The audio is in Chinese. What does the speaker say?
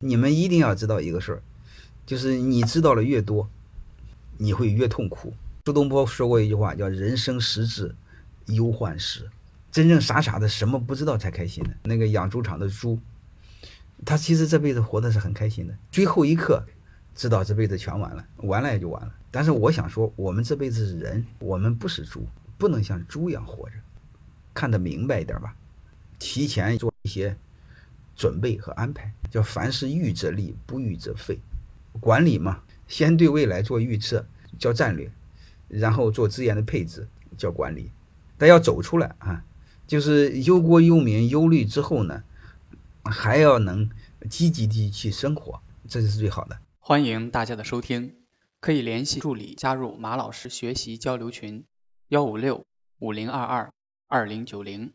你们一定要知道一个事儿，就是你知道了越多，你会越痛苦。苏东坡说过一句话，叫“人生实质忧患时”，真正傻傻的什么不知道才开心呢？那个养猪场的猪，他其实这辈子活的是很开心的，最后一刻知道这辈子全完了，完了也就完了。但是我想说，我们这辈子是人，我们不是猪，不能像猪一样活着，看得明白一点吧，提前做一些准备和安排，叫凡事预则立，不预则废。管理嘛，先对未来做预测，叫战略。然后做资源的配置叫管理，但要走出来啊，就是忧国忧民忧虑之后呢，还要能积极的去生活，这就是最好的。欢迎大家的收听，可以联系助理加入马老师学习交流群：幺五六五零二二二零九零。